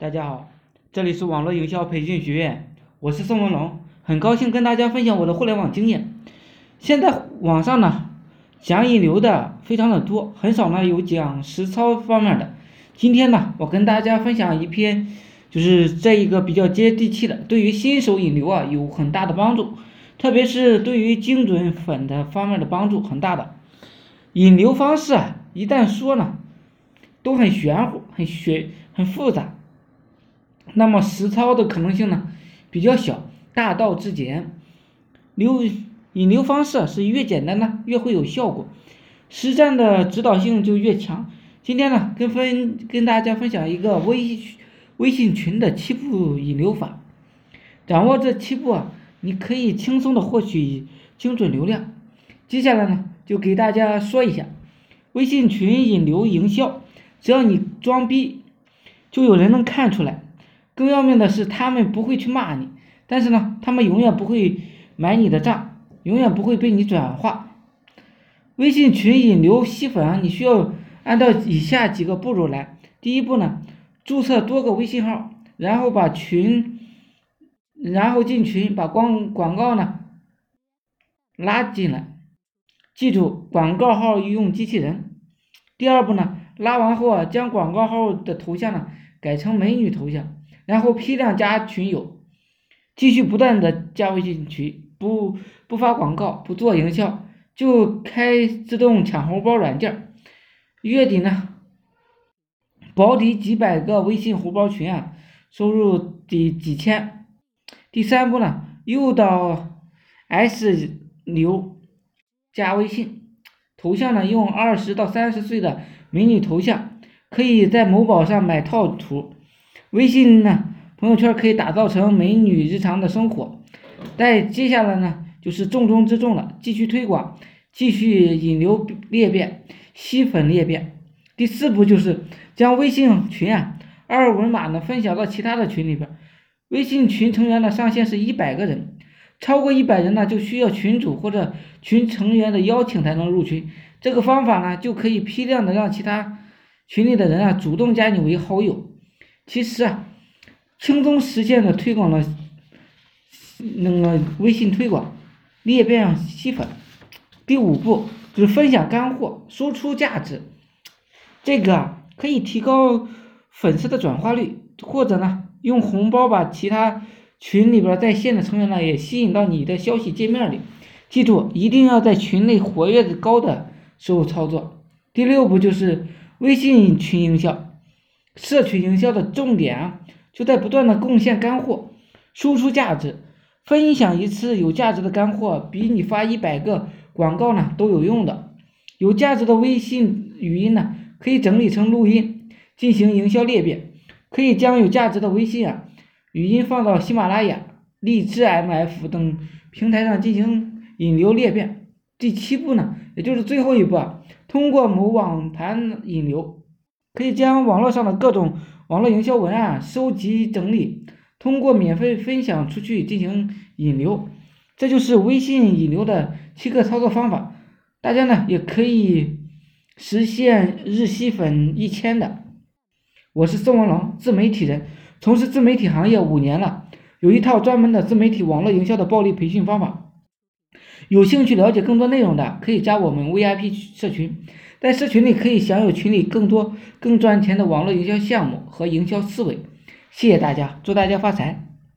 大家好，这里是网络营销培训学院，我是宋文龙，很高兴跟大家分享我的互联网经验。现在网上呢讲引流的非常的多，很少呢有讲实操方面的。今天呢，我跟大家分享一篇，就是这一个比较接地气的，对于新手引流啊有很大的帮助，特别是对于精准粉的方面的帮助很大的。引流方式啊，一旦说呢，都很玄乎，很玄，很复杂。那么实操的可能性呢比较小，大道至简。流引流方式是越简单呢越会有效果，实战的指导性就越强。今天呢跟分跟大家分享一个微微信群的七步引流法，掌握这七步啊，你可以轻松的获取精准流量。接下来呢就给大家说一下微信群引流营销，只要你装逼，就有人能看出来。更要命的是，他们不会去骂你，但是呢，他们永远不会买你的账，永远不会被你转化。微信群引流吸粉，你需要按照以下几个步骤来。第一步呢，注册多个微信号，然后把群，然后进群，把广广告呢拉进来。记住，广告号用机器人。第二步呢，拉完后啊，将广告号的头像呢改成美女头像。然后批量加群友，继续不断的加微信群，不不发广告，不做营销，就开自动抢红包软件月底呢，保底几百个微信红包群啊，收入几几千。第三步呢，诱导 S 流加微信，头像呢用二十到三十岁的美女头像，可以在某宝上买套图。微信呢，朋友圈可以打造成美女日常的生活。但接下来呢，就是重中之重了，继续推广，继续引流裂变，吸粉裂变。第四步就是将微信群啊二维码呢分享到其他的群里边。微信群成员的上限是一百个人，超过一百人呢就需要群主或者群成员的邀请才能入群。这个方法呢就可以批量的让其他群里的人啊主动加你为好友。其实啊，轻松实现了推广了那个微信推广裂变吸粉。第五步就是分享干货，输出价值。这个啊可以提高粉丝的转化率，或者呢用红包把其他群里边在线的成员呢也吸引到你的消息界面里。记住，一定要在群内活跃的高的时候操作。第六步就是微信群营销。社群营销的重点啊，就在不断的贡献干货，输出价值，分享一次有价值的干货，比你发一百个广告呢都有用的。有价值的微信语音呢，可以整理成录音进行营销裂变，可以将有价值的微信啊语音放到喜马拉雅、荔枝 MF 等平台上进行引流裂变。第七步呢，也就是最后一步啊，通过某网盘引流。可以将网络上的各种网络营销文案收集整理，通过免费分享出去进行引流，这就是微信引流的七个操作方法。大家呢也可以实现日吸粉一千的。我是宋文龙，自媒体人，从事自媒体行业五年了，有一套专门的自媒体网络营销的暴力培训方法。有兴趣了解更多内容的，可以加我们 VIP 社群，在社群里可以享有群里更多更赚钱的网络营销项目和营销思维。谢谢大家，祝大家发财！